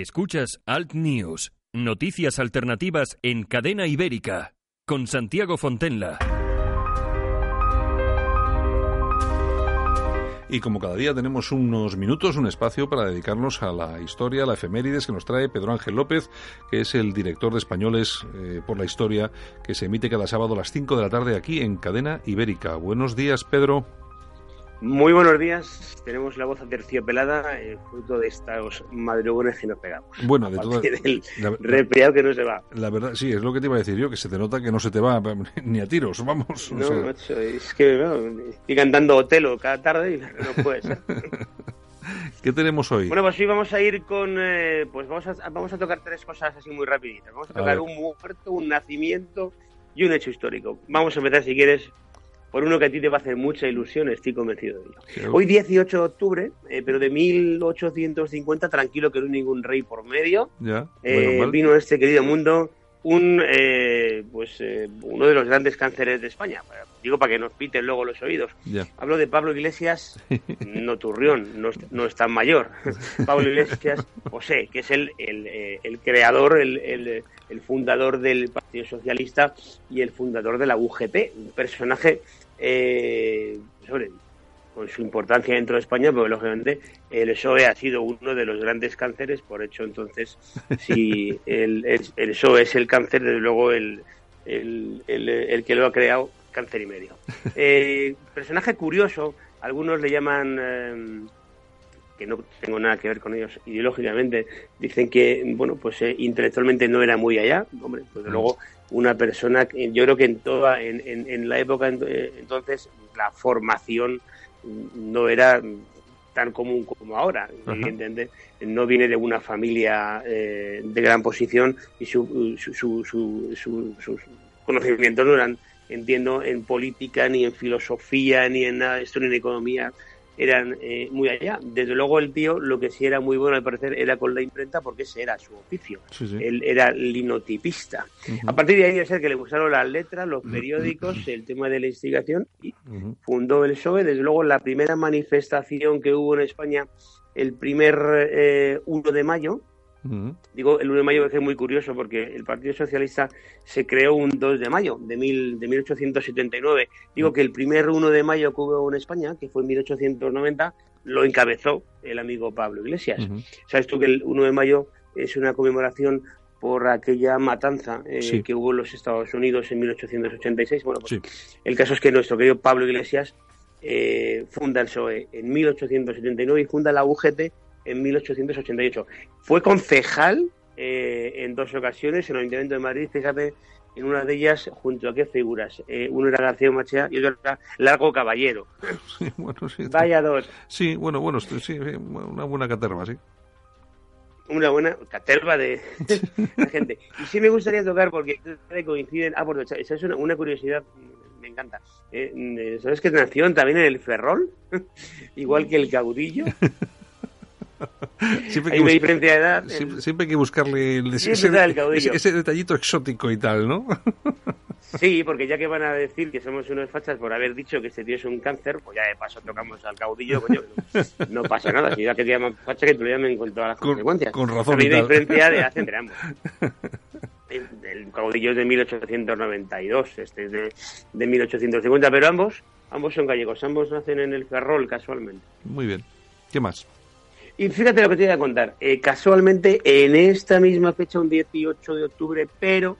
Escuchas Alt News, noticias alternativas en cadena ibérica, con Santiago Fontenla. Y como cada día tenemos unos minutos, un espacio para dedicarnos a la historia, a la efemérides que nos trae Pedro Ángel López, que es el director de Españoles eh, por la Historia, que se emite cada sábado a las 5 de la tarde aquí en Cadena Ibérica. Buenos días, Pedro. Muy buenos días. Tenemos la voz aterciopelada, eh, fruto de estos madrugones que nos pegamos. Bueno, de todo. el resfriado que no se va. La verdad, sí, es lo que te iba a decir yo, que se te nota que no se te va ni a tiros, vamos. No, macho, es que estoy cantando Otelo cada tarde y no puede ser. ¿Qué tenemos hoy? Bueno, pues hoy vamos a ir con, eh, pues vamos a, vamos a tocar tres cosas así muy rapiditas. Vamos a tocar un muerto, un nacimiento y un hecho histórico. Vamos a empezar, si quieres, por uno que a ti te va a hacer mucha ilusión, estoy convencido de ello. Hoy 18 de octubre, eh, pero de 1850, tranquilo que no hay ningún rey por medio, ya. Eh, vino este querido mundo un eh, pues uno de los grandes cánceres de España. Digo para que nos piten luego los oídos. Hablo de Pablo Iglesias, no Turrión, no, no es tan mayor. Pablo Iglesias José, que es el, el, creador, el, el fundador del Partido Socialista y el fundador de la UGT, un personaje eh, sobre, con su importancia dentro de España, porque lógicamente el PSOE ha sido uno de los grandes cánceres, por hecho entonces, si el, el, PSOE es el cáncer, desde luego el, el, el, que lo ha creado, cáncer y medio. Eh, personaje curioso, algunos le llaman... Eh, que no tengo nada que ver con ellos ideológicamente, dicen que, bueno, pues eh, intelectualmente no era muy allá, hombre, pues luego una persona, yo creo que en toda, en, en, la época entonces, la formación no era tan común como ahora, no viene de una familia eh, de gran posición y su, su, su, sus conocimientos no eran, entiendo, en política, ni en filosofía, ni en nada esto, ni en economía, eran eh, muy allá. Desde luego el tío lo que sí era muy bueno al parecer era con la imprenta porque ese era su oficio. Él era linotipista. A partir de ahí debe ser que le gustaron las letras, los periódicos, el tema de la investigación y fundó el PSOE. Desde luego la primera manifestación que hubo en España el primer eh, 1 de mayo, Digo, el 1 de mayo es muy curioso porque el Partido Socialista se creó un 2 de mayo de, mil, de 1879. Digo que el primer 1 de mayo que hubo en España, que fue en 1890, lo encabezó el amigo Pablo Iglesias. ¿Sabes tú que el 1 de mayo es una conmemoración por aquella matanza eh, que hubo en los Estados Unidos en 1886? Bueno, pues el caso es que nuestro querido Pablo Iglesias eh, funda el PSOE en 1879 y funda la UGT en 1888. Fue concejal eh, en dos ocasiones en el Ayuntamiento de Madrid, fíjate, en una de ellas, junto a qué figuras. Eh, uno era García Machea y otro era Largo Caballero. Sí, bueno, sí. Vaya dos. Sí, bueno, bueno, sí, una buena caterva, sí. Una buena caterva de, gente. Y sí me gustaría tocar porque coinciden. Ah, por esa es una, una curiosidad me encanta. Eh, ¿Sabes que nació también en el Ferrol? Igual que el caudillo. Siempre hay una diferencia de edad. Siempre, hay que buscarle ese, detallito exótico y tal, ¿no? sí, porque ya que van a decir que somos unos fachas por haber dicho que este tío es un cáncer, pues ya de paso tocamos al caudillo, coño, no pasa nada. Si ya que te llaman facha, que tú le llamen con todas las consecuencias. Con razón. Hay una diferencia de edad entre ambos. El, caudillo es de 1892, este es de, de 1850, pero ambos, ambos son gallegos, ambos nacen en el Ferrol casualmente. Muy bien. ¿Qué más? Y fíjate lo que te voy a contar. Eh, casualmente, en esta misma fecha, un 18 de octubre, pero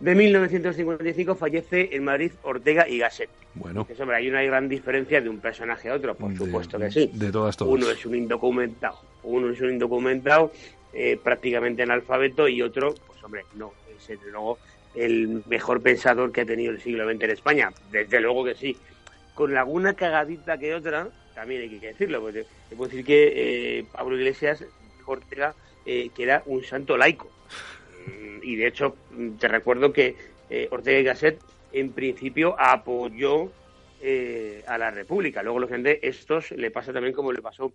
de 1955, fallece en Madrid Ortega y Gasset. Bueno. Que, hombre, hay una gran diferencia de un personaje a otro, por supuesto que sí. De todas, todas. Uno es un indocumentado, uno es un indocumentado eh, prácticamente analfabeto y otro, pues hombre, no, es desde luego el mejor pensador que ha tenido el siglo XX en España. Desde luego que sí. Con alguna cagadita que otra, también hay que decirlo, porque te puedo decir que eh, Pablo Iglesias Ortega, que era un santo laico. Mm, y de hecho, te recuerdo que Ortega y Gasset en principio apoyó a la República. Luego, lógicamente, estos le pasa también como le pasó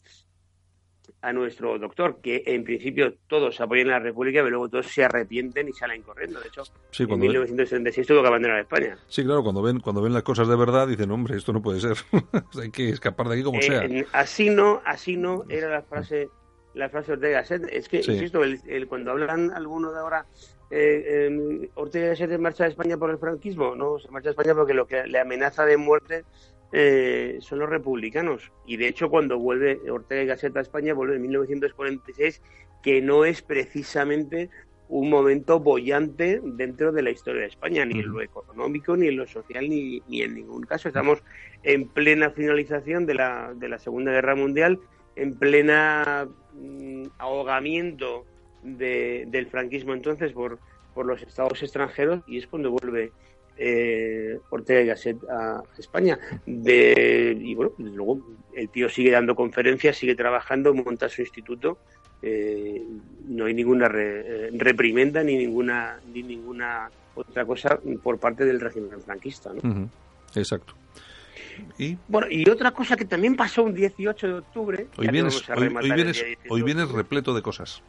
a nuestro doctor, que en principio todos apoyan la República, pero luego todos se arrepienten y salen corriendo. De hecho, en 1976 tuvo que abandonar España. Sí, claro, cuando ven, cuando ven las cosas de verdad dicen, hombre, esto no puede ser. Hay que escapar de aquí como sea. Eh, así no, así no era la frase la frase Ortega Set. Es que, insisto, el, cuando hablan algunos de ahora, eh, eh, Ortega Set marcha de España por el franquismo, no, se marcha de España porque lo que le amenaza de muerte eh, son los republicanos. Y de hecho, cuando vuelve Ortega y Gasset a España, vuelve en 1946, que no es precisamente un momento bollante dentro de la historia de España, ni en lo económico, ni en lo social, ni, ni en ningún caso. Estamos en plena finalización de la, de la Segunda Guerra Mundial, en plena mm, ahogamiento del franquismo entonces por, por los estados extranjeros, y es cuando vuelve eh, Ortega y Gasset a España. De, y bueno, luego el tío sigue dando conferencias, sigue trabajando, monta su instituto. Eh, no hay ninguna eh, reprimenda ni ninguna ni ninguna otra cosa por parte del régimen franquista. ¿no? Exacto. ¿Y? Bueno, y otra cosa que también pasó un 18 de octubre. Hoy vienes, hoy, vienes, repleto de cosas.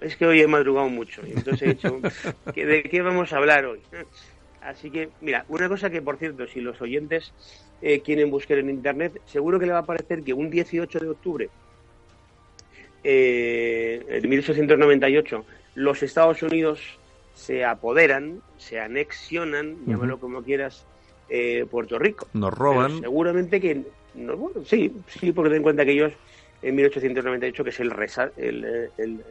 Es que hoy he madrugado mucho, entonces he dicho, ¿de qué vamos a hablar hoy? Así que, mira, una cosa que, por cierto, si los oyentes eh, quieren buscar en Internet, seguro que le va a parecer que un 18 de octubre eh, de 1898 los Estados Unidos se apoderan, se anexionan, llámalo como quieras, eh, Puerto Rico. Nos roban. seguramente que, no, bueno, sí, sí, porque ten en cuenta que ellos en 1898, que es el, el, el,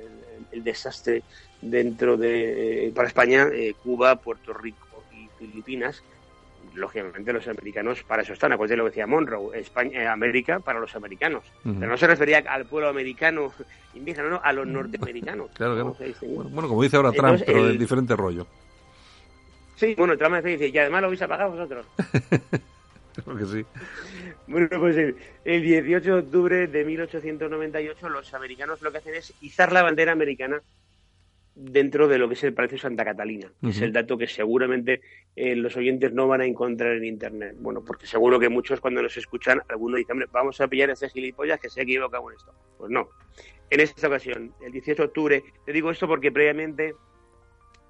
el desastre dentro de, para España, Cuba, Puerto Rico Filipinas, lógicamente los americanos para eso están, acuérdate lo que decía Monroe, España, eh, América para los americanos. Pero no se refería al pueblo americano indígena, no, a los norteamericanos. claro, Bueno, como dice ahora Trump, pero de diferente rollo. Sí, bueno, Trump dice, y además lo vais a pagar vosotros. Porque sí. Bueno, pues el, el 18 de octubre de 1898 los americanos lo que hacen es izar la bandera americana dentro de lo que es el Palacio Santa Catalina, que es el dato que seguramente eh, los oyentes no van a encontrar en Internet. Bueno, porque seguro que muchos cuando nos escuchan, algunos dicen, hombre, vamos a pillar a ese gilipollas que se ha equivocado en esto. Pues no. En esta ocasión, el 18 de octubre, te digo esto porque previamente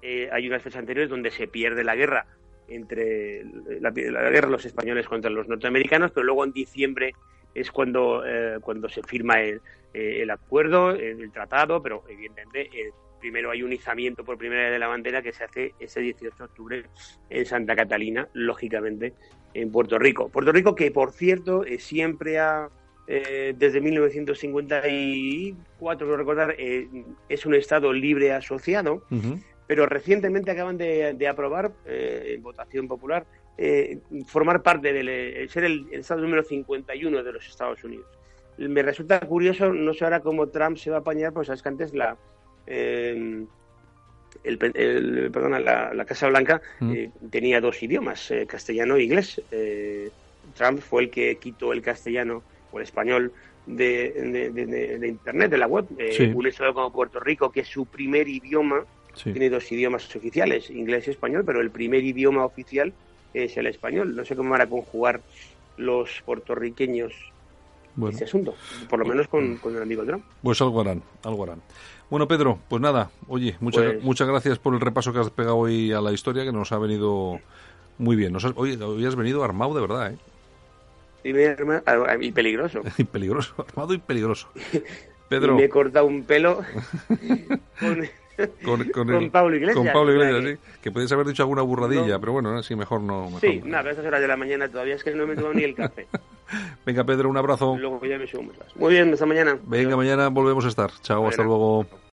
eh, hay unas fechas anteriores donde se pierde la guerra entre la, guerra de los españoles contra los norteamericanos, pero luego en diciembre es cuando, eh, cuando se firma el, el acuerdo, el, tratado, pero evidentemente primero hay un izamiento por primera vez de la bandera que se hace ese 18 de octubre en Santa Catalina, lógicamente en Puerto Rico. Puerto Rico que, por cierto, eh, siempre ha, eh, desde 1954, no recordar, eh, es un Estado libre asociado, pero recientemente acaban de, aprobar, en votación popular, formar parte del ser el, Estado número 51 de los Estados Unidos. Me resulta curioso, no sé ahora cómo Trump se va a apañar, pues sabes que antes la, eh, el, perdona, la, Casa Blanca mm. eh, tenía dos idiomas, eh, castellano e inglés. Trump fue el que quitó el castellano o el español de, Internet, de la web. Un estado como Puerto Rico, que es su primer idioma, tiene dos idiomas oficiales, inglés y español, pero el primer idioma oficial es el español. No sé cómo van a conjugar los puertorriqueños ese asunto, por lo menos con, con el amigo Trump. Pues algo harán, algo harán. Bueno, Pedro, pues nada, oye, muchas, pues- muchas gracias por el repaso que has pegado hoy a la historia, que nos ha venido muy bien. Nos hoy, has venido armado de verdad, ¿eh? Y, peligroso. y peligroso, armado y peligroso. Pedro. Y me he cortado un pelo con, con, Pablo Iglesias. Con Pablo Iglesias, sí. Que podéis haber dicho alguna burradilla, pero bueno, así mejor no. Mejor sí, nada, no, a esas horas de la mañana todavía es que no me he tomado ni el café. Venga, Pedro, un abrazo. Luego ya me subo Muy bien, hasta mañana. Venga, mañana volvemos a estar. Chao, hasta luego.